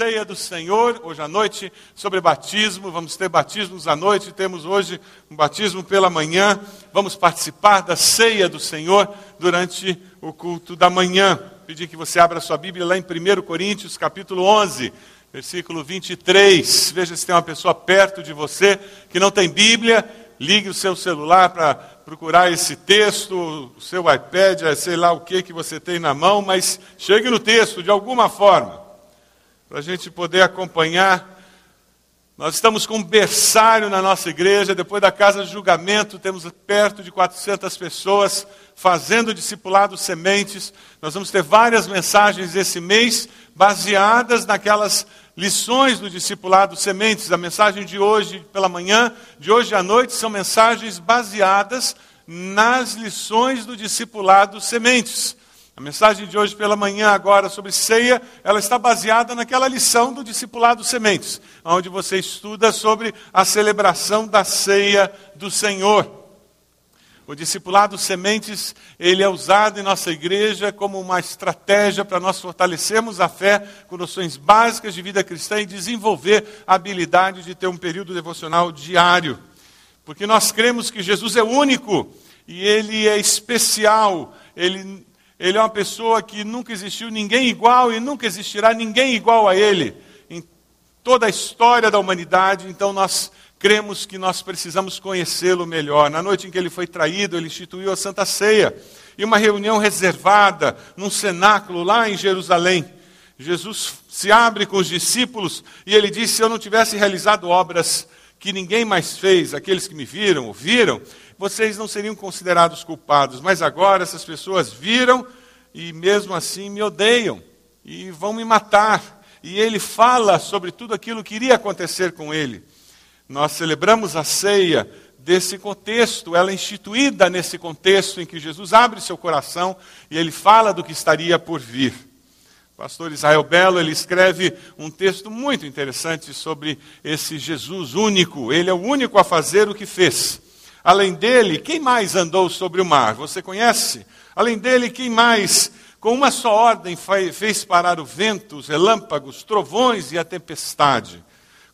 ceia do Senhor, hoje à noite, sobre batismo. Vamos ter batismos à noite, temos hoje um batismo pela manhã. Vamos participar da ceia do Senhor durante o culto da manhã. Pedir que você abra sua Bíblia lá em 1 Coríntios, capítulo 11, versículo 23. Veja se tem uma pessoa perto de você que não tem Bíblia. Ligue o seu celular para procurar esse texto, o seu iPad, sei lá o que que você tem na mão, mas chegue no texto de alguma forma para a gente poder acompanhar. Nós estamos com um berçário na nossa igreja, depois da casa de julgamento, temos perto de 400 pessoas fazendo discipulado sementes. Nós vamos ter várias mensagens esse mês, baseadas naquelas lições do discipulado sementes. A mensagem de hoje pela manhã, de hoje à noite, são mensagens baseadas nas lições do discipulado sementes. A mensagem de hoje pela manhã, agora sobre ceia, ela está baseada naquela lição do discipulado Sementes, onde você estuda sobre a celebração da ceia do Senhor. O discipulado Sementes, ele é usado em nossa igreja como uma estratégia para nós fortalecermos a fé com noções básicas de vida cristã e desenvolver a habilidade de ter um período devocional diário. Porque nós cremos que Jesus é único e ele é especial, ele ele é uma pessoa que nunca existiu ninguém igual e nunca existirá ninguém igual a ele em toda a história da humanidade. Então nós cremos que nós precisamos conhecê-lo melhor. Na noite em que ele foi traído, ele instituiu a Santa Ceia e uma reunião reservada num cenáculo lá em Jerusalém. Jesus se abre com os discípulos e ele diz: Se eu não tivesse realizado obras que ninguém mais fez, aqueles que me viram, ouviram, vocês não seriam considerados culpados. Mas agora essas pessoas viram e mesmo assim me odeiam e vão me matar. E ele fala sobre tudo aquilo que iria acontecer com ele. Nós celebramos a ceia desse contexto, ela é instituída nesse contexto em que Jesus abre seu coração e ele fala do que estaria por vir. O pastor Israel Belo, ele escreve um texto muito interessante sobre esse Jesus único. Ele é o único a fazer o que fez. Além dele, quem mais andou sobre o mar? Você conhece? Além dele, quem mais, com uma só ordem, fez parar o vento, os relâmpagos, trovões e a tempestade?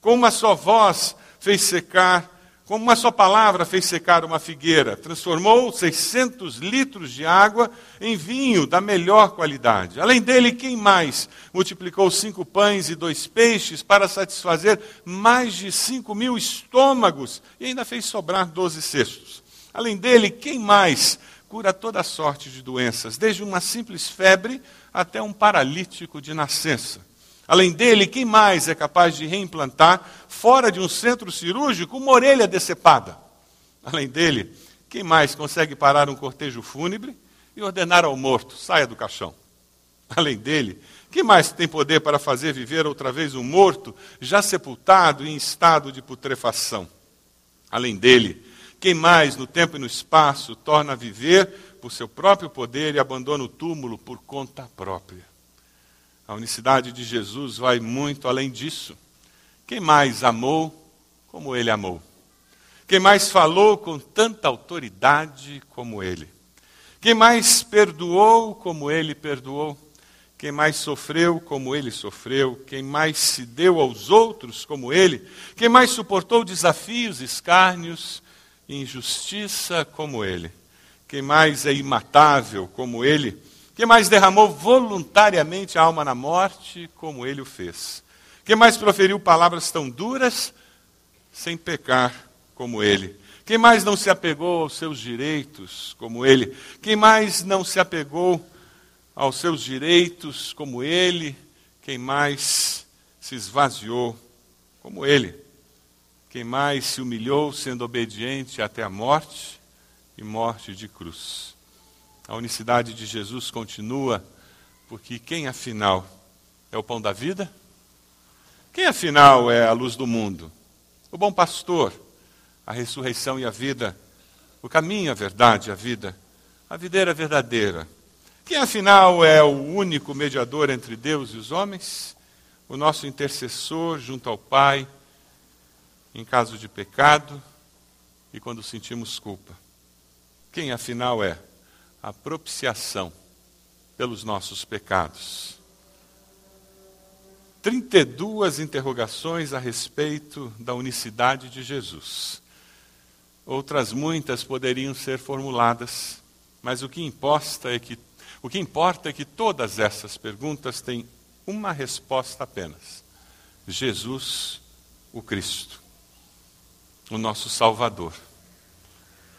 Com uma só voz fez secar com uma só palavra fez secar uma figueira, transformou 600 litros de água em vinho da melhor qualidade. Além dele, quem mais multiplicou cinco pães e dois peixes para satisfazer mais de cinco mil estômagos e ainda fez sobrar doze cestos? Além dele, quem mais cura toda sorte de doenças, desde uma simples febre até um paralítico de nascença? Além dele, quem mais é capaz de reimplantar, fora de um centro cirúrgico, uma orelha decepada? Além dele, quem mais consegue parar um cortejo fúnebre e ordenar ao morto, saia do caixão? Além dele, quem mais tem poder para fazer viver outra vez um morto, já sepultado e em estado de putrefação? Além dele, quem mais no tempo e no espaço torna a viver por seu próprio poder e abandona o túmulo por conta própria? A unicidade de Jesus vai muito além disso. Quem mais amou como ele amou? Quem mais falou com tanta autoridade como ele? Quem mais perdoou como ele perdoou? Quem mais sofreu como ele sofreu? Quem mais se deu aos outros como ele? Quem mais suportou desafios, escárnios injustiça como ele? Quem mais é imatável como ele? Quem mais derramou voluntariamente a alma na morte, como ele o fez? Quem mais proferiu palavras tão duras, sem pecar, como ele? Quem mais não se apegou aos seus direitos, como ele? Quem mais não se apegou aos seus direitos, como ele? Quem mais se esvaziou, como ele? Quem mais se humilhou, sendo obediente até a morte e morte de cruz? A unicidade de Jesus continua, porque quem afinal é o pão da vida? Quem afinal é a luz do mundo? O bom pastor, a ressurreição e a vida, o caminho, a verdade a vida, a videira verdadeira. Quem afinal é o único mediador entre Deus e os homens? O nosso intercessor junto ao Pai, em caso de pecado e quando sentimos culpa. Quem afinal é? A propiciação pelos nossos pecados. 32 interrogações a respeito da unicidade de Jesus. Outras muitas poderiam ser formuladas, mas o que importa é que o que importa é que todas essas perguntas têm uma resposta apenas: Jesus, o Cristo, o nosso Salvador.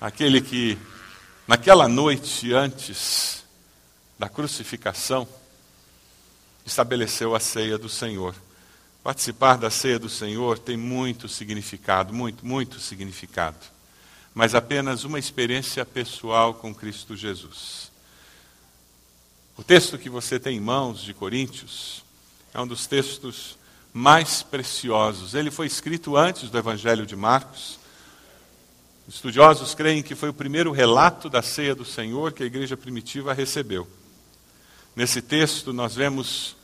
Aquele que, naquela noite antes da crucificação, estabeleceu a ceia do Senhor. Participar da ceia do Senhor tem muito significado, muito, muito significado. Mas apenas uma experiência pessoal com Cristo Jesus. O texto que você tem em mãos de Coríntios é um dos textos mais preciosos. Ele foi escrito antes do Evangelho de Marcos. Estudiosos creem que foi o primeiro relato da ceia do Senhor que a igreja primitiva recebeu. Nesse texto, nós vemos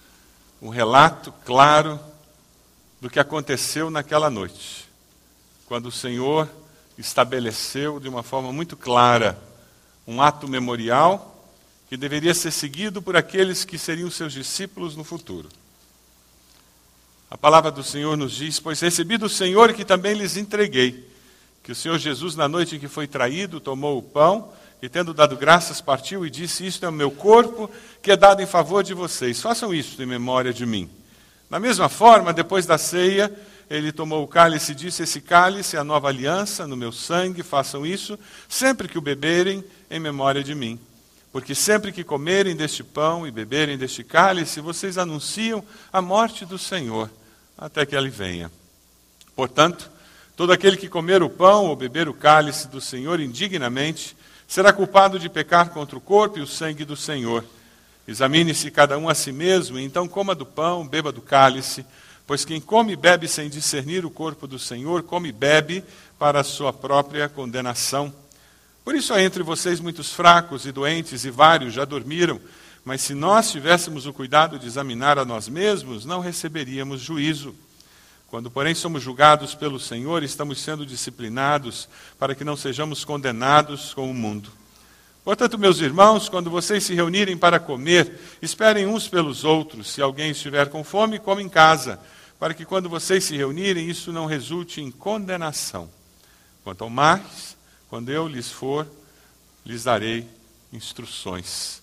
um relato claro do que aconteceu naquela noite, quando o Senhor estabeleceu de uma forma muito clara um ato memorial que deveria ser seguido por aqueles que seriam seus discípulos no futuro. A palavra do Senhor nos diz: Pois recebi do Senhor que também lhes entreguei, que o Senhor Jesus, na noite em que foi traído, tomou o pão e tendo dado graças, partiu e disse: Isto é o meu corpo, que é dado em favor de vocês. Façam isto em memória de mim. Da mesma forma, depois da ceia, ele tomou o cálice e disse: Esse cálice é a nova aliança no meu sangue, façam isso sempre que o beberem em memória de mim. Porque sempre que comerem deste pão e beberem deste cálice, vocês anunciam a morte do Senhor, até que ele venha. Portanto, todo aquele que comer o pão ou beber o cálice do Senhor indignamente, será culpado de pecar contra o corpo e o sangue do Senhor. Examine-se cada um a si mesmo, e então coma do pão, beba do cálice, pois quem come e bebe sem discernir o corpo do Senhor, come e bebe para a sua própria condenação. Por isso há entre vocês muitos fracos e doentes, e vários já dormiram. Mas se nós tivéssemos o cuidado de examinar a nós mesmos, não receberíamos juízo. Quando, porém, somos julgados pelo Senhor, estamos sendo disciplinados para que não sejamos condenados com o mundo. Portanto, meus irmãos, quando vocês se reunirem para comer, esperem uns pelos outros. Se alguém estiver com fome, come em casa, para que quando vocês se reunirem, isso não resulte em condenação. Quanto ao mais, quando eu lhes for, lhes darei instruções.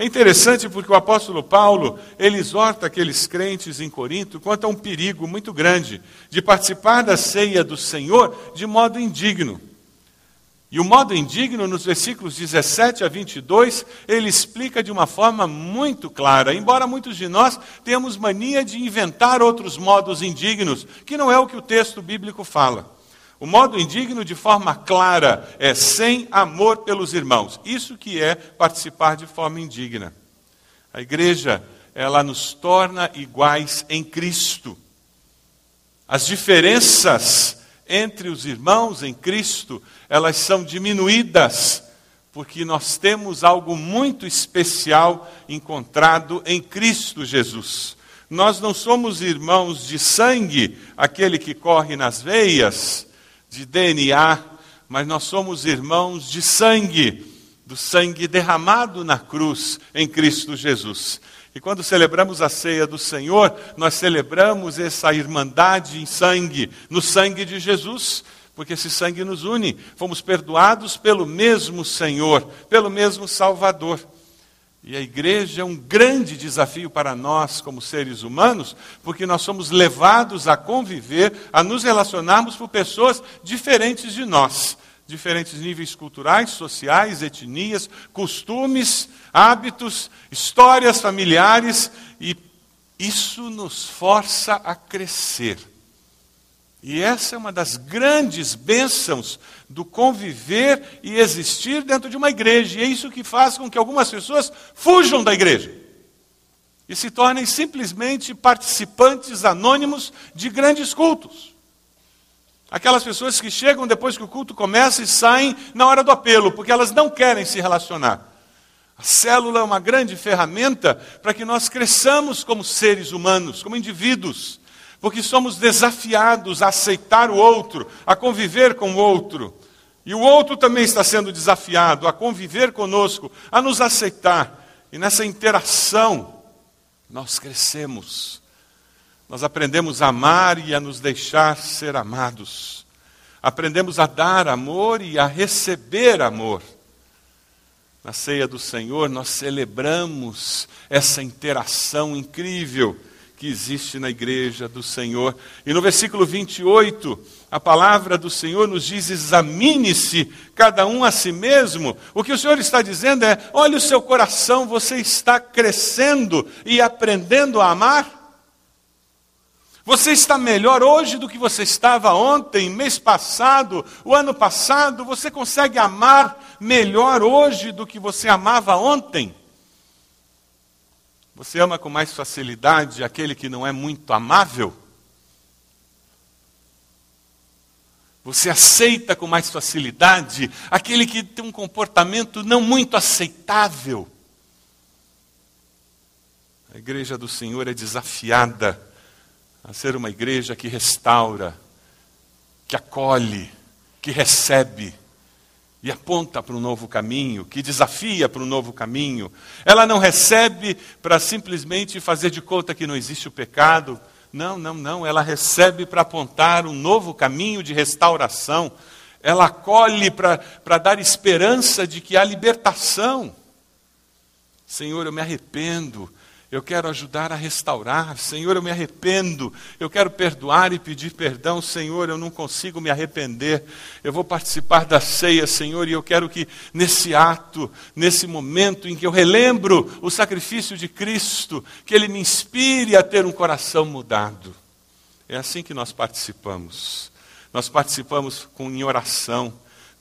É interessante porque o apóstolo Paulo, ele exorta aqueles crentes em Corinto quanto a um perigo muito grande de participar da ceia do Senhor de modo indigno. E o modo indigno, nos versículos 17 a 22, ele explica de uma forma muito clara. Embora muitos de nós tenhamos mania de inventar outros modos indignos, que não é o que o texto bíblico fala. O modo indigno, de forma clara, é sem amor pelos irmãos. Isso que é participar de forma indigna. A igreja, ela nos torna iguais em Cristo. As diferenças entre os irmãos em Cristo, elas são diminuídas, porque nós temos algo muito especial encontrado em Cristo Jesus. Nós não somos irmãos de sangue, aquele que corre nas veias, de DNA, mas nós somos irmãos de sangue, do sangue derramado na cruz em Cristo Jesus. E quando celebramos a ceia do Senhor, nós celebramos essa irmandade em sangue, no sangue de Jesus, porque esse sangue nos une. Fomos perdoados pelo mesmo Senhor, pelo mesmo Salvador. E a igreja é um grande desafio para nós, como seres humanos, porque nós somos levados a conviver, a nos relacionarmos com pessoas diferentes de nós, diferentes níveis culturais, sociais, etnias, costumes, hábitos, histórias familiares, e isso nos força a crescer. E essa é uma das grandes bênçãos do conviver e existir dentro de uma igreja. E é isso que faz com que algumas pessoas fujam da igreja e se tornem simplesmente participantes anônimos de grandes cultos. Aquelas pessoas que chegam depois que o culto começa e saem na hora do apelo, porque elas não querem se relacionar. A célula é uma grande ferramenta para que nós cresçamos como seres humanos, como indivíduos porque somos desafiados a aceitar o outro, a conviver com o outro. E o outro também está sendo desafiado a conviver conosco, a nos aceitar. E nessa interação, nós crescemos. Nós aprendemos a amar e a nos deixar ser amados. Aprendemos a dar amor e a receber amor. Na ceia do Senhor, nós celebramos essa interação incrível que existe na igreja do Senhor. E no versículo 28, a palavra do Senhor nos diz: examine-se cada um a si mesmo. O que o Senhor está dizendo é: olhe o seu coração, você está crescendo e aprendendo a amar. Você está melhor hoje do que você estava ontem, mês passado, o ano passado? Você consegue amar melhor hoje do que você amava ontem? Você ama com mais facilidade aquele que não é muito amável? Você aceita com mais facilidade aquele que tem um comportamento não muito aceitável? A igreja do Senhor é desafiada a ser uma igreja que restaura, que acolhe, que recebe, e aponta para um novo caminho, que desafia para um novo caminho. Ela não recebe para simplesmente fazer de conta que não existe o pecado. Não, não, não. Ela recebe para apontar um novo caminho de restauração. Ela acolhe para dar esperança de que há libertação. Senhor, eu me arrependo eu quero ajudar a restaurar. Senhor, eu me arrependo. Eu quero perdoar e pedir perdão. Senhor, eu não consigo me arrepender. Eu vou participar da ceia, Senhor, e eu quero que nesse ato, nesse momento em que eu relembro o sacrifício de Cristo, que Ele me inspire a ter um coração mudado. É assim que nós participamos. Nós participamos com, em oração,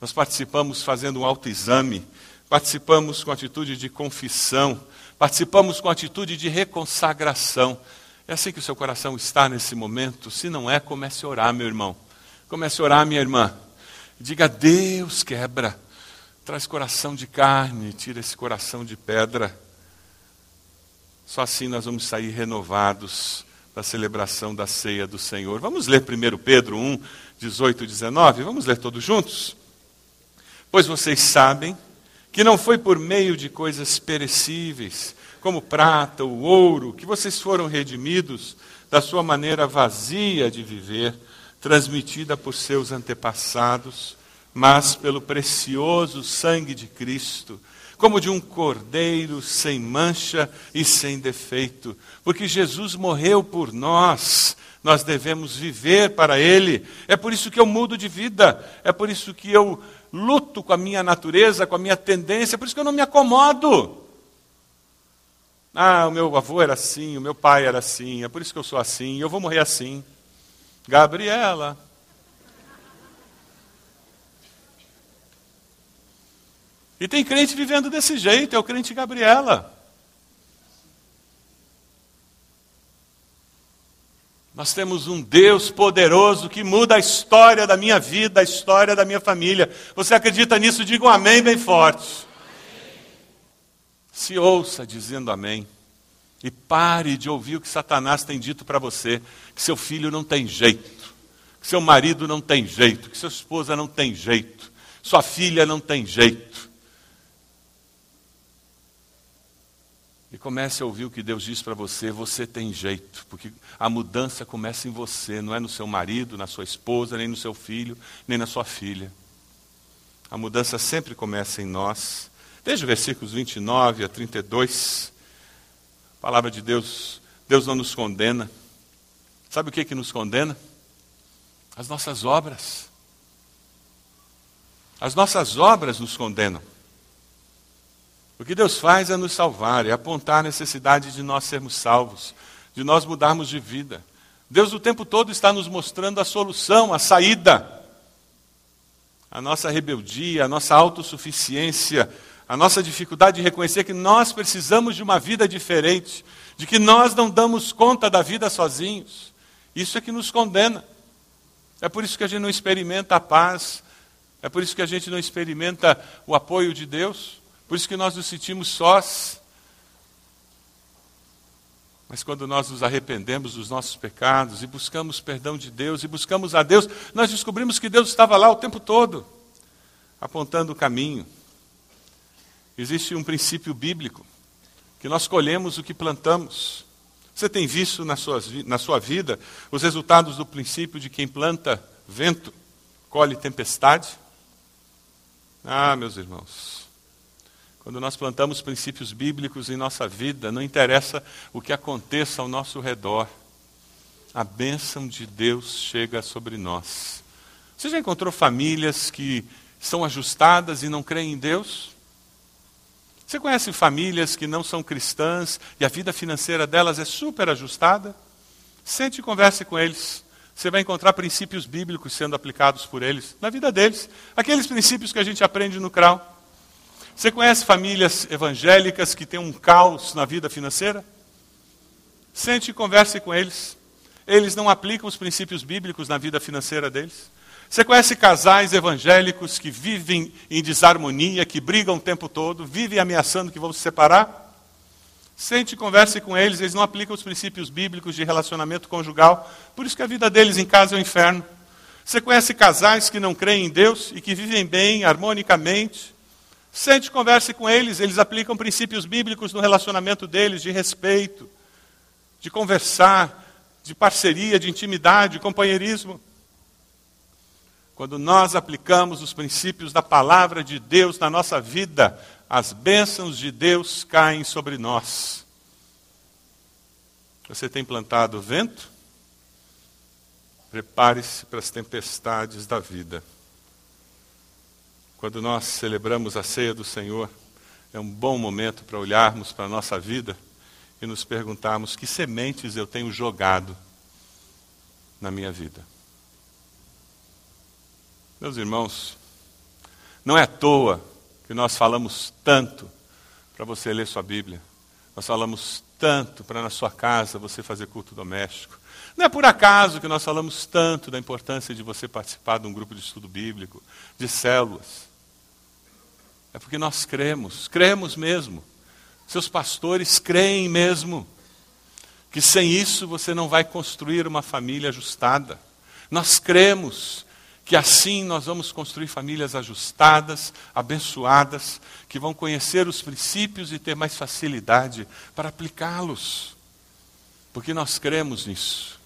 nós participamos fazendo um autoexame, participamos com atitude de confissão Participamos com atitude de reconsagração. É assim que o seu coração está nesse momento? Se não é, comece a orar, meu irmão. Comece a orar, minha irmã. Diga: Deus quebra. Traz coração de carne, tira esse coração de pedra. Só assim nós vamos sair renovados da celebração da ceia do Senhor. Vamos ler 1 Pedro 1, 18 e 19? Vamos ler todos juntos? Pois vocês sabem que não foi por meio de coisas perecíveis, como prata ou ouro, que vocês foram redimidos da sua maneira vazia de viver, transmitida por seus antepassados, mas pelo precioso sangue de Cristo, como de um cordeiro sem mancha e sem defeito, porque Jesus morreu por nós, nós devemos viver para Ele. É por isso que eu mudo de vida, é por isso que eu luto com a minha natureza, com a minha tendência, por isso que eu não me acomodo. Ah, o meu avô era assim, o meu pai era assim, é por isso que eu sou assim, eu vou morrer assim. Gabriela. E tem crente vivendo desse jeito, é o crente Gabriela. Nós temos um Deus poderoso que muda a história da minha vida, a história da minha família. Você acredita nisso? Diga um amém bem forte. Se ouça dizendo amém. E pare de ouvir o que Satanás tem dito para você: que seu filho não tem jeito, que seu marido não tem jeito, que sua esposa não tem jeito, sua filha não tem jeito. E comece a ouvir o que Deus diz para você, você tem jeito, porque a mudança começa em você, não é no seu marido, na sua esposa, nem no seu filho, nem na sua filha. A mudança sempre começa em nós. Veja os versículos 29 a 32. A palavra de Deus, Deus não nos condena. Sabe o que, que nos condena? As nossas obras. As nossas obras nos condenam. O que Deus faz é nos salvar, é apontar a necessidade de nós sermos salvos, de nós mudarmos de vida. Deus o tempo todo está nos mostrando a solução, a saída. A nossa rebeldia, a nossa autossuficiência, a nossa dificuldade de reconhecer que nós precisamos de uma vida diferente, de que nós não damos conta da vida sozinhos. Isso é que nos condena. É por isso que a gente não experimenta a paz, é por isso que a gente não experimenta o apoio de Deus. Por isso que nós nos sentimos sós. Mas quando nós nos arrependemos dos nossos pecados e buscamos perdão de Deus e buscamos a Deus, nós descobrimos que Deus estava lá o tempo todo, apontando o caminho. Existe um princípio bíblico, que nós colhemos o que plantamos. Você tem visto na sua, na sua vida os resultados do princípio de quem planta vento, colhe tempestade? Ah, meus irmãos, quando nós plantamos princípios bíblicos em nossa vida, não interessa o que aconteça ao nosso redor, a bênção de Deus chega sobre nós. Você já encontrou famílias que são ajustadas e não creem em Deus? Você conhece famílias que não são cristãs e a vida financeira delas é super ajustada? Sente e converse com eles. Você vai encontrar princípios bíblicos sendo aplicados por eles na vida deles. Aqueles princípios que a gente aprende no CRAU. Você conhece famílias evangélicas que têm um caos na vida financeira? Sente e converse com eles. Eles não aplicam os princípios bíblicos na vida financeira deles. Você conhece casais evangélicos que vivem em desarmonia, que brigam o tempo todo, vivem ameaçando que vão se separar? Sente e converse com eles, eles não aplicam os princípios bíblicos de relacionamento conjugal, por isso que a vida deles em casa é um inferno. Você conhece casais que não creem em Deus e que vivem bem, harmonicamente? Sente converse com eles, eles aplicam princípios bíblicos no relacionamento deles, de respeito, de conversar, de parceria, de intimidade, de companheirismo. Quando nós aplicamos os princípios da palavra de Deus na nossa vida, as bênçãos de Deus caem sobre nós. Você tem plantado vento? Prepare-se para as tempestades da vida. Quando nós celebramos a ceia do Senhor, é um bom momento para olharmos para a nossa vida e nos perguntarmos que sementes eu tenho jogado na minha vida. Meus irmãos, não é à toa que nós falamos tanto para você ler sua Bíblia. Nós falamos tanto para na sua casa você fazer culto doméstico. Não é por acaso que nós falamos tanto da importância de você participar de um grupo de estudo bíblico, de células. É porque nós cremos, cremos mesmo. Seus pastores creem mesmo que sem isso você não vai construir uma família ajustada. Nós cremos que assim nós vamos construir famílias ajustadas, abençoadas, que vão conhecer os princípios e ter mais facilidade para aplicá-los. Porque nós cremos nisso.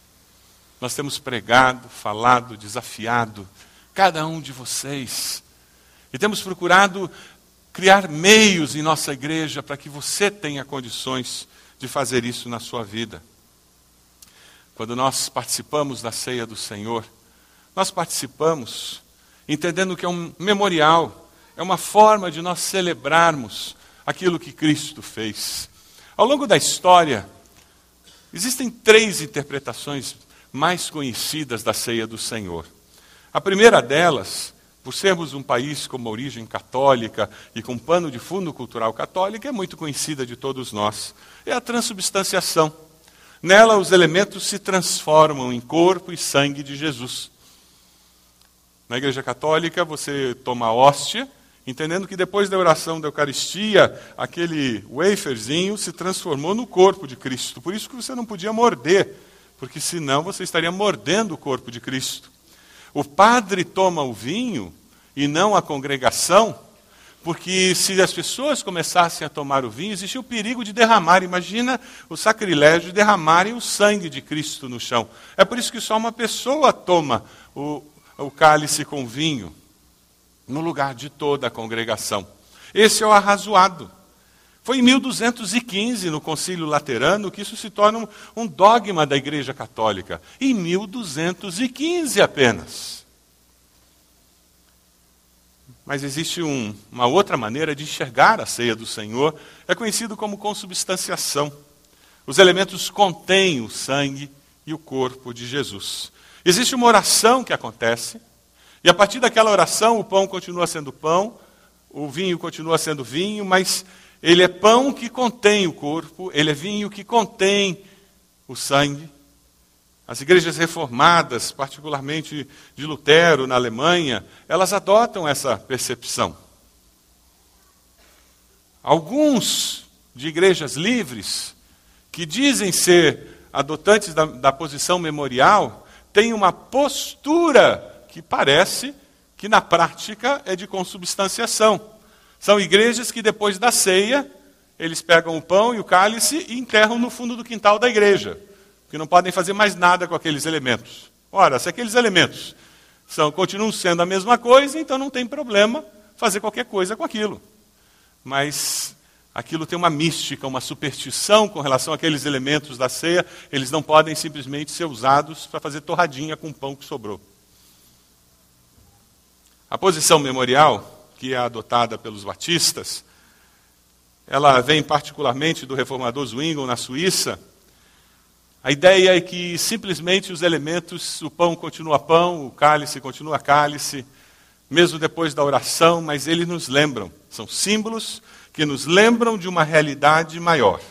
Nós temos pregado, falado, desafiado cada um de vocês. E temos procurado criar meios em nossa igreja para que você tenha condições de fazer isso na sua vida. Quando nós participamos da ceia do Senhor, nós participamos, entendendo que é um memorial, é uma forma de nós celebrarmos aquilo que Cristo fez. Ao longo da história, existem três interpretações mais conhecidas da ceia do Senhor. A primeira delas, por sermos um país com uma origem católica e com um pano de fundo cultural católico, é muito conhecida de todos nós. É a transubstanciação. Nela, os elementos se transformam em corpo e sangue de Jesus. Na Igreja Católica, você toma a hóstia, entendendo que depois da oração da Eucaristia, aquele waferzinho se transformou no corpo de Cristo. Por isso que você não podia morder, porque senão você estaria mordendo o corpo de Cristo. O padre toma o vinho e não a congregação, porque se as pessoas começassem a tomar o vinho, existia o perigo de derramar. Imagina o sacrilégio de derramarem o sangue de Cristo no chão. É por isso que só uma pessoa toma o, o cálice com vinho no lugar de toda a congregação. Esse é o arrazoado. Foi em 1215, no Concílio Laterano, que isso se torna um, um dogma da Igreja Católica. Em 1215 apenas. Mas existe um, uma outra maneira de enxergar a ceia do Senhor, é conhecido como consubstanciação. Os elementos contêm o sangue e o corpo de Jesus. Existe uma oração que acontece, e a partir daquela oração o pão continua sendo pão, o vinho continua sendo vinho, mas ele é pão que contém o corpo, ele é vinho que contém o sangue. As igrejas reformadas, particularmente de Lutero na Alemanha, elas adotam essa percepção. Alguns de igrejas livres, que dizem ser adotantes da, da posição memorial, tem uma postura que parece que na prática é de consubstanciação. São igrejas que depois da ceia, eles pegam o pão e o cálice e enterram no fundo do quintal da igreja, porque não podem fazer mais nada com aqueles elementos. Ora, se aqueles elementos são, continuam sendo a mesma coisa, então não tem problema fazer qualquer coisa com aquilo. Mas aquilo tem uma mística, uma superstição com relação àqueles elementos da ceia, eles não podem simplesmente ser usados para fazer torradinha com o pão que sobrou. A posição memorial, que é adotada pelos batistas, ela vem particularmente do reformador Zwingli na Suíça. A ideia é que simplesmente os elementos, o pão continua pão, o cálice continua cálice, mesmo depois da oração, mas eles nos lembram, são símbolos que nos lembram de uma realidade maior.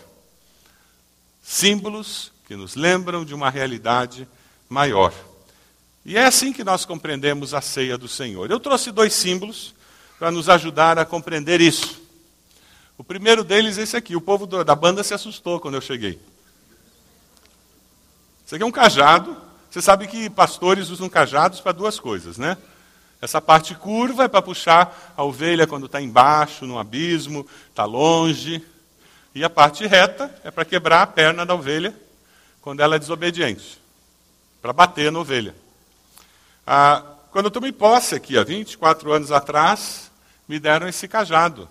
Símbolos que nos lembram de uma realidade maior. E é assim que nós compreendemos a ceia do Senhor. Eu trouxe dois símbolos para nos ajudar a compreender isso. O primeiro deles é esse aqui. O povo da banda se assustou quando eu cheguei. Isso aqui é um cajado. Você sabe que pastores usam cajados para duas coisas, né? Essa parte curva é para puxar a ovelha quando está embaixo, no abismo, está longe. E a parte reta é para quebrar a perna da ovelha quando ela é desobediente para bater na ovelha. Ah, quando eu tomei posse aqui, há 24 anos atrás, me deram esse cajado.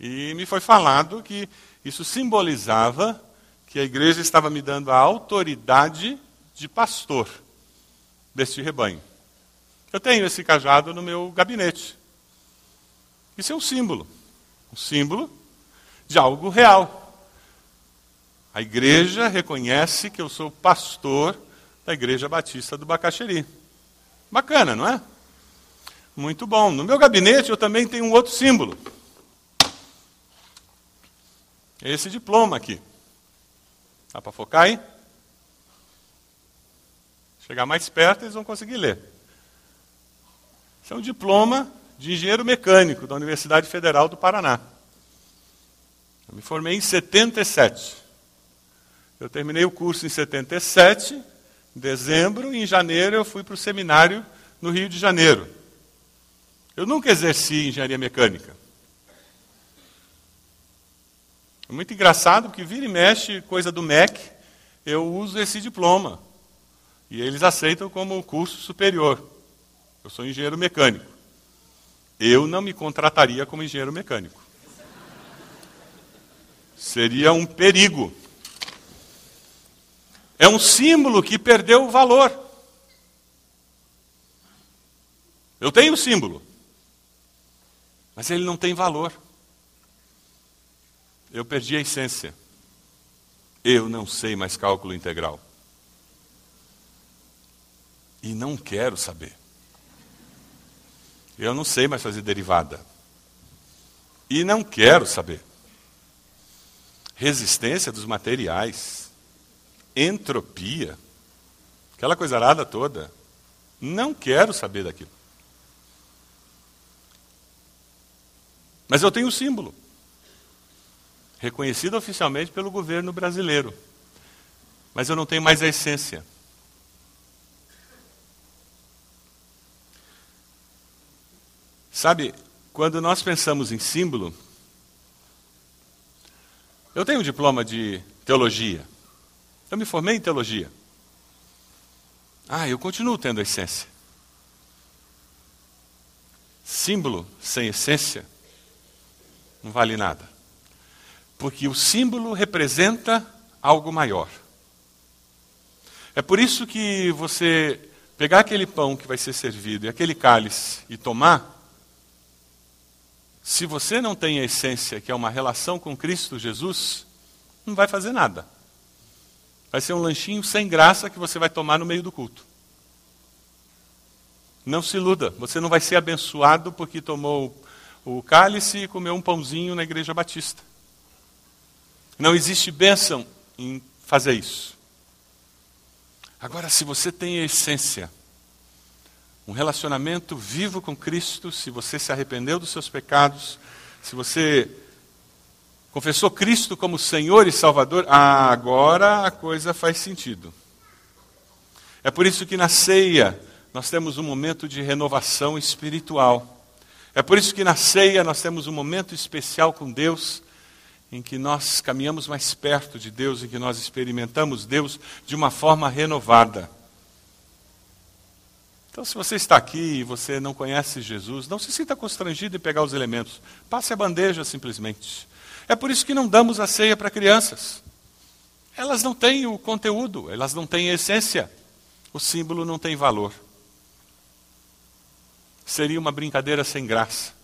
E me foi falado que isso simbolizava que a igreja estava me dando a autoridade de pastor deste rebanho. Eu tenho esse cajado no meu gabinete. Isso é um símbolo. Um símbolo de algo real. A igreja reconhece que eu sou pastor da Igreja Batista do Bacaxeri. Bacana, não é? Muito bom. No meu gabinete eu também tenho um outro símbolo. Esse diploma aqui. Dá para focar aí? Chegar mais perto, eles vão conseguir ler. Isso é um diploma de engenheiro mecânico da Universidade Federal do Paraná. Eu me formei em 77. Eu terminei o curso em 77, em dezembro, e em janeiro eu fui para o seminário no Rio de Janeiro. Eu nunca exerci engenharia mecânica. É muito engraçado porque vira e mexe coisa do MEC, eu uso esse diploma. E eles aceitam como curso superior. Eu sou engenheiro mecânico. Eu não me contrataria como engenheiro mecânico. Seria um perigo. É um símbolo que perdeu o valor. Eu tenho o símbolo, mas ele não tem valor. Eu perdi a essência. Eu não sei mais cálculo integral. E não quero saber. Eu não sei mais fazer derivada. E não quero saber. Resistência dos materiais, entropia, aquela coisa arada toda. Não quero saber daquilo. Mas eu tenho o símbolo, reconhecido oficialmente pelo governo brasileiro. Mas eu não tenho mais a essência. Sabe, quando nós pensamos em símbolo, eu tenho um diploma de teologia. Eu me formei em teologia. Ah, eu continuo tendo a essência. Símbolo sem essência não vale nada. Porque o símbolo representa algo maior. É por isso que você pegar aquele pão que vai ser servido e aquele cálice e tomar, se você não tem a essência, que é uma relação com Cristo Jesus, não vai fazer nada. Vai ser um lanchinho sem graça que você vai tomar no meio do culto. Não se iluda, você não vai ser abençoado porque tomou o cálice e comeu um pãozinho na igreja batista. Não existe bênção em fazer isso. Agora, se você tem a essência, um relacionamento vivo com Cristo, se você se arrependeu dos seus pecados, se você confessou Cristo como Senhor e Salvador, agora a coisa faz sentido. É por isso que na ceia nós temos um momento de renovação espiritual. É por isso que na ceia nós temos um momento especial com Deus, em que nós caminhamos mais perto de Deus, em que nós experimentamos Deus de uma forma renovada. Então, se você está aqui e você não conhece Jesus, não se sinta constrangido em pegar os elementos. Passe a bandeja simplesmente. É por isso que não damos a ceia para crianças. Elas não têm o conteúdo, elas não têm a essência. O símbolo não tem valor. Seria uma brincadeira sem graça.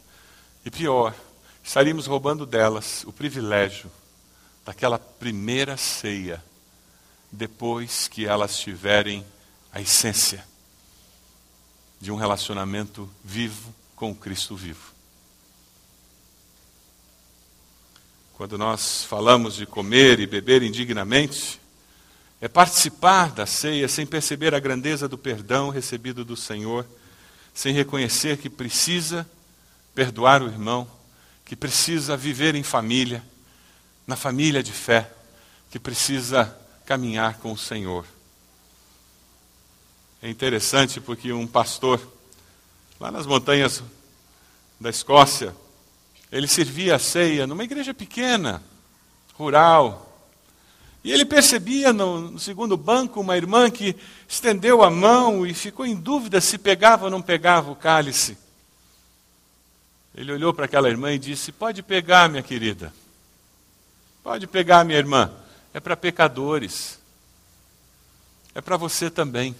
E pior, estaríamos roubando delas o privilégio daquela primeira ceia, depois que elas tiverem a essência de um relacionamento vivo com o Cristo vivo. Quando nós falamos de comer e beber indignamente, é participar da ceia sem perceber a grandeza do perdão recebido do Senhor, sem reconhecer que precisa perdoar o irmão, que precisa viver em família, na família de fé, que precisa caminhar com o Senhor. É interessante porque um pastor, lá nas montanhas da Escócia, ele servia a ceia numa igreja pequena, rural. E ele percebia no, segundo banco uma irmã que estendeu a mão e ficou em dúvida se pegava ou não pegava o cálice. Ele olhou para aquela irmã e disse: Pode pegar, minha querida. Pode pegar, minha irmã. É para pecadores. É para você também.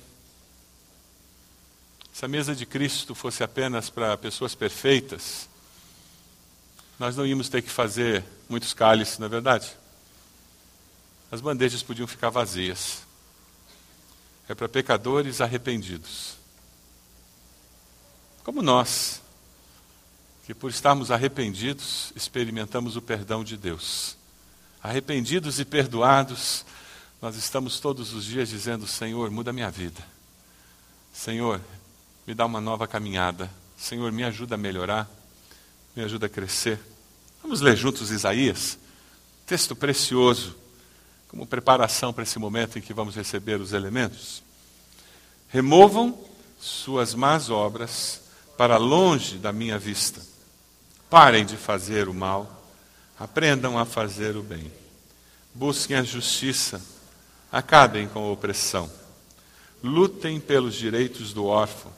Se a mesa de Cristo fosse apenas para pessoas perfeitas, nós não íamos ter que fazer muitos cálices, não é verdade? As bandejas podiam ficar vazias. É para pecadores arrependidos. Como nós, que por estarmos arrependidos, experimentamos o perdão de Deus. Arrependidos e perdoados, nós estamos todos os dias dizendo: Senhor, muda minha vida. Senhor, me dá uma nova caminhada. Senhor, me ajuda a melhorar, me ajuda a crescer. Vamos ler juntos Isaías, texto precioso, como preparação para esse momento em que vamos receber os elementos. Removam suas más obras para longe da minha vista. Parem de fazer o mal, aprendam a fazer o bem. Busquem a justiça, acabem com a opressão. Lutem pelos direitos do órfão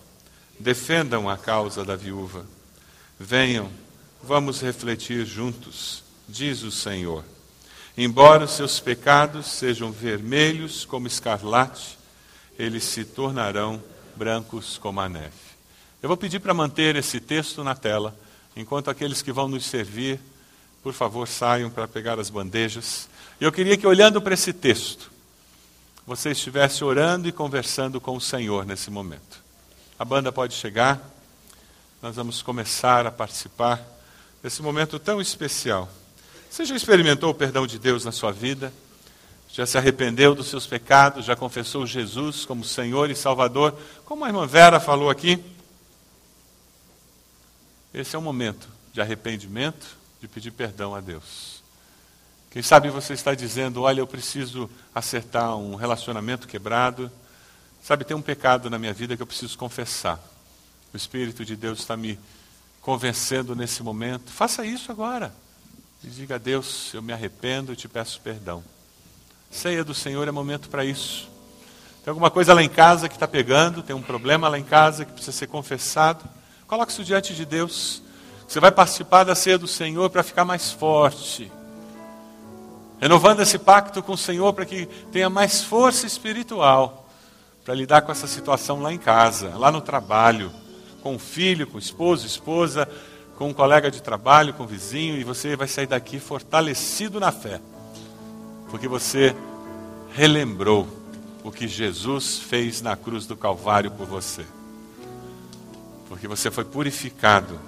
defendam a causa da viúva. Venham, vamos refletir juntos, diz o Senhor. Embora os seus pecados sejam vermelhos como escarlate, eles se tornarão brancos como a neve. Eu vou pedir para manter esse texto na tela, enquanto aqueles que vão nos servir, por favor, saiam para pegar as bandejas. E eu queria que, olhando para esse texto, você estivesse orando e conversando com o Senhor nesse momento. A banda pode chegar. Nós vamos começar a participar desse momento tão especial. Você já experimentou o perdão de Deus na sua vida? Já se arrependeu dos seus pecados? Já confessou Jesus como Senhor e Salvador? Como a irmã Vera falou aqui, esse é um momento de arrependimento, de pedir perdão a Deus. Quem sabe você está dizendo: Olha, eu preciso acertar um relacionamento quebrado Sabe, tem um pecado na minha vida que eu preciso confessar. O Espírito de Deus está me convencendo nesse momento. Faça isso agora. E diga a Deus: eu me arrependo e te peço perdão. Ceia do Senhor é momento para isso. Tem alguma coisa lá em casa que está pegando, tem um problema lá em casa que precisa ser confessado. Coloque isso diante de Deus. Você vai participar da ceia do Senhor para ficar mais forte. Renovando esse pacto com o Senhor para que tenha mais força espiritual para lidar com essa situação lá em casa, lá no trabalho, com o filho, com o esposo, esposa, com um colega de trabalho, com o vizinho, e você vai sair daqui fortalecido na fé, porque você relembrou o que Jesus fez na cruz do Calvário por você, porque você foi purificado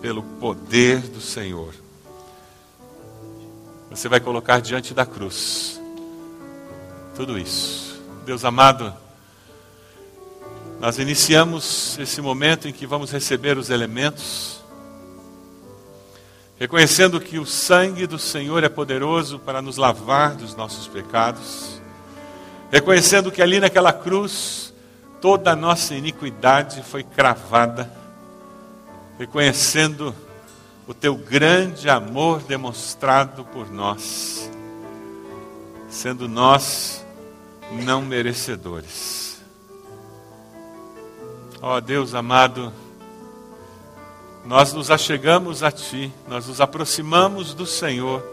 pelo poder do Senhor. Você vai colocar diante da cruz tudo isso. Deus amado, nós iniciamos esse momento em que vamos receber os elementos, reconhecendo que o sangue do Senhor é poderoso para nos lavar dos nossos pecados, reconhecendo que ali naquela cruz toda a nossa iniquidade foi cravada, reconhecendo o teu grande amor demonstrado por nós, sendo nós não merecedores. Ó oh, Deus amado, nós nos achegamos a Ti, nós nos aproximamos do Senhor,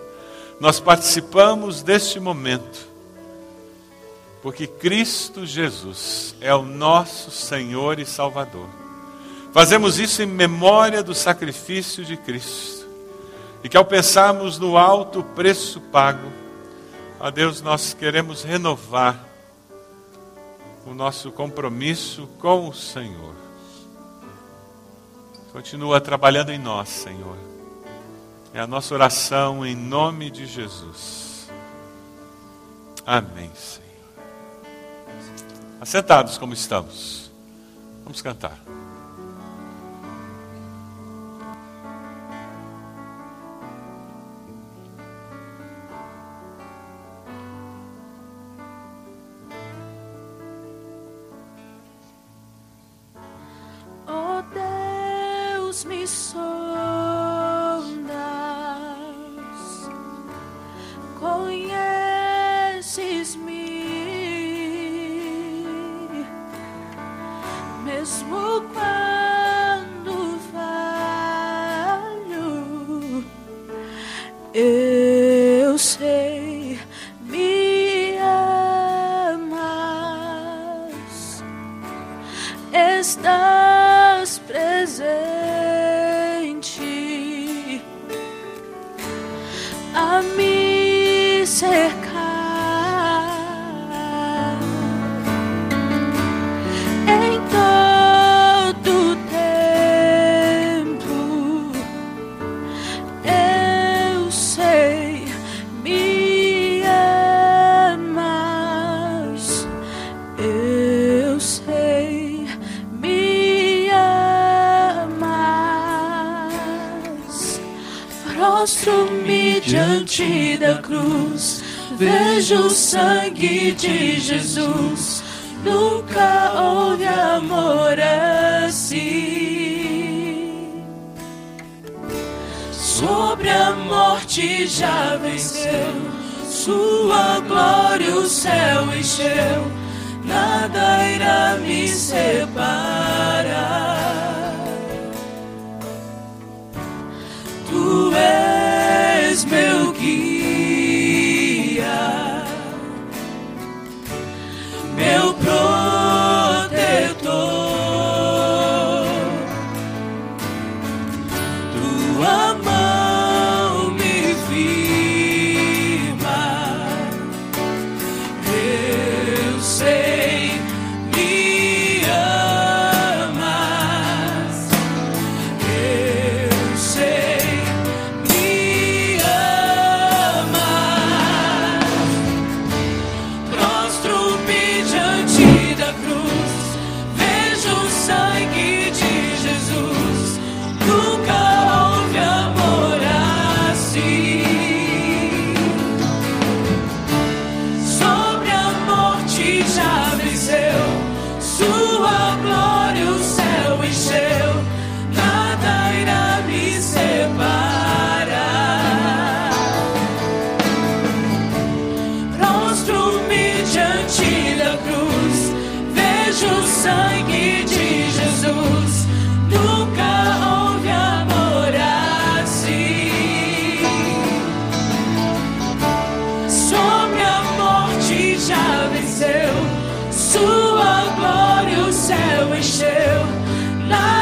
nós participamos deste momento, porque Cristo Jesus é o nosso Senhor e Salvador. Fazemos isso em memória do sacrifício de Cristo, e que ao pensarmos no alto preço pago, a Deus nós queremos renovar o nosso compromisso com o Senhor. Continua trabalhando em nós, Senhor. É a nossa oração em nome de Jesus. Amém, Senhor. Assentados como estamos. Vamos cantar. Stop. Vejo o sangue de Jesus. Nunca houve amor assim. Sobre a morte já venceu, sua glória o céu encheu. Nada irá me separar. Tu és meu We still. love.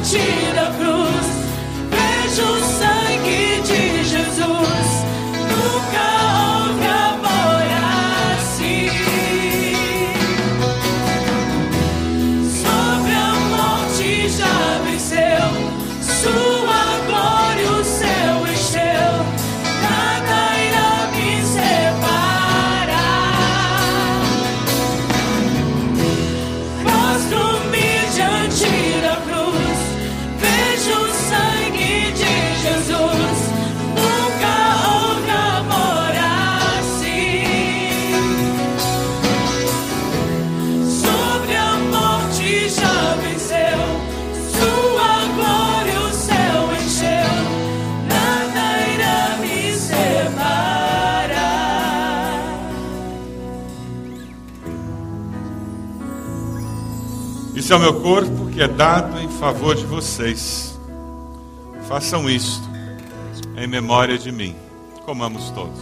Diante cruz, É o meu corpo que é dado em favor de vocês. Façam isto em memória de mim. Comamos todos.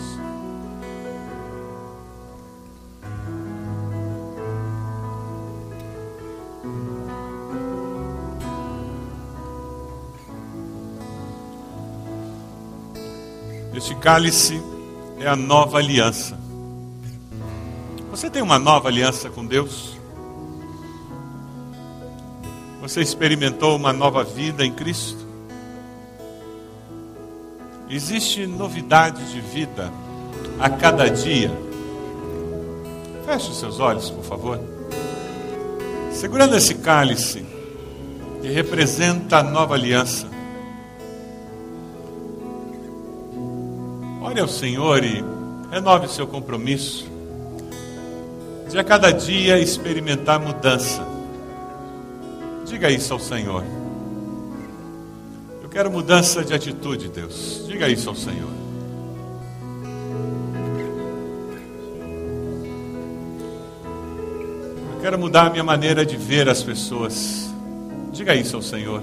Este cálice é a nova aliança. Você tem uma nova aliança com Deus? Você experimentou uma nova vida em Cristo? Existe novidade de vida a cada dia? Feche os seus olhos, por favor. Segurando esse cálice que representa a nova aliança. Ore ao Senhor e renove seu compromisso de a cada dia experimentar mudança. Diga isso ao Senhor. Eu quero mudança de atitude, Deus. Diga isso ao Senhor. Eu quero mudar a minha maneira de ver as pessoas. Diga isso ao Senhor.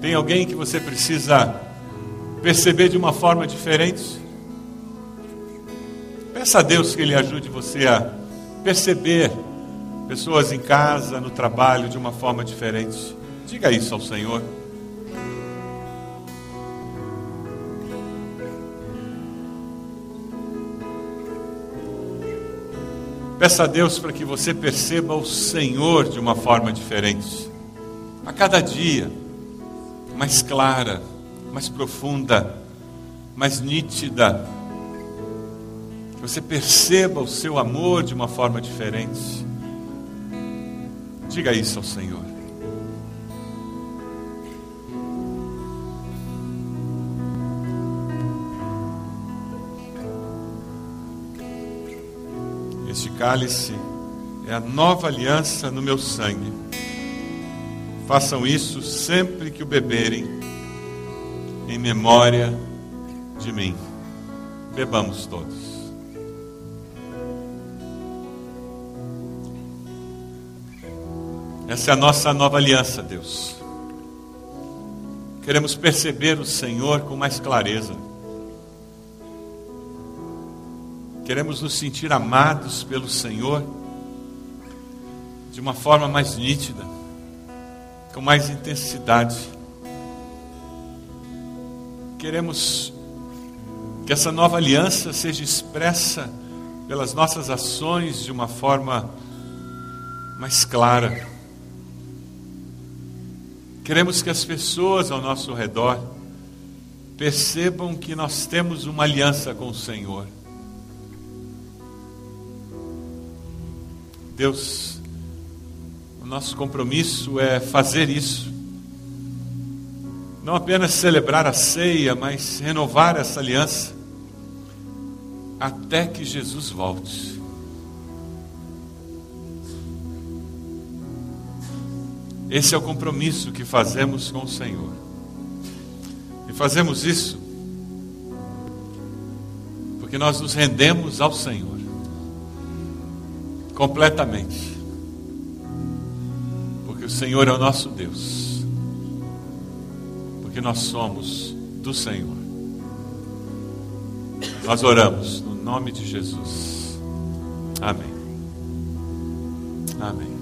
Tem alguém que você precisa perceber de uma forma diferente? Peça a Deus que Ele ajude você a perceber pessoas em casa, no trabalho, de uma forma diferente. Diga isso ao Senhor. Peça a Deus para que você perceba o Senhor de uma forma diferente. A cada dia, mais clara, mais profunda, mais nítida. Você perceba o seu amor de uma forma diferente. Diga isso ao Senhor. Este cálice é a nova aliança no meu sangue. Façam isso sempre que o beberem, em memória de mim. Bebamos todos. Essa é a nossa nova aliança, Deus. Queremos perceber o Senhor com mais clareza. Queremos nos sentir amados pelo Senhor de uma forma mais nítida, com mais intensidade. Queremos que essa nova aliança seja expressa pelas nossas ações de uma forma mais clara. Queremos que as pessoas ao nosso redor percebam que nós temos uma aliança com o Senhor. Deus, o nosso compromisso é fazer isso. Não apenas celebrar a ceia, mas renovar essa aliança até que Jesus volte. Esse é o compromisso que fazemos com o Senhor. E fazemos isso porque nós nos rendemos ao Senhor completamente. Porque o Senhor é o nosso Deus. Porque nós somos do Senhor. Nós oramos no nome de Jesus. Amém. Amém.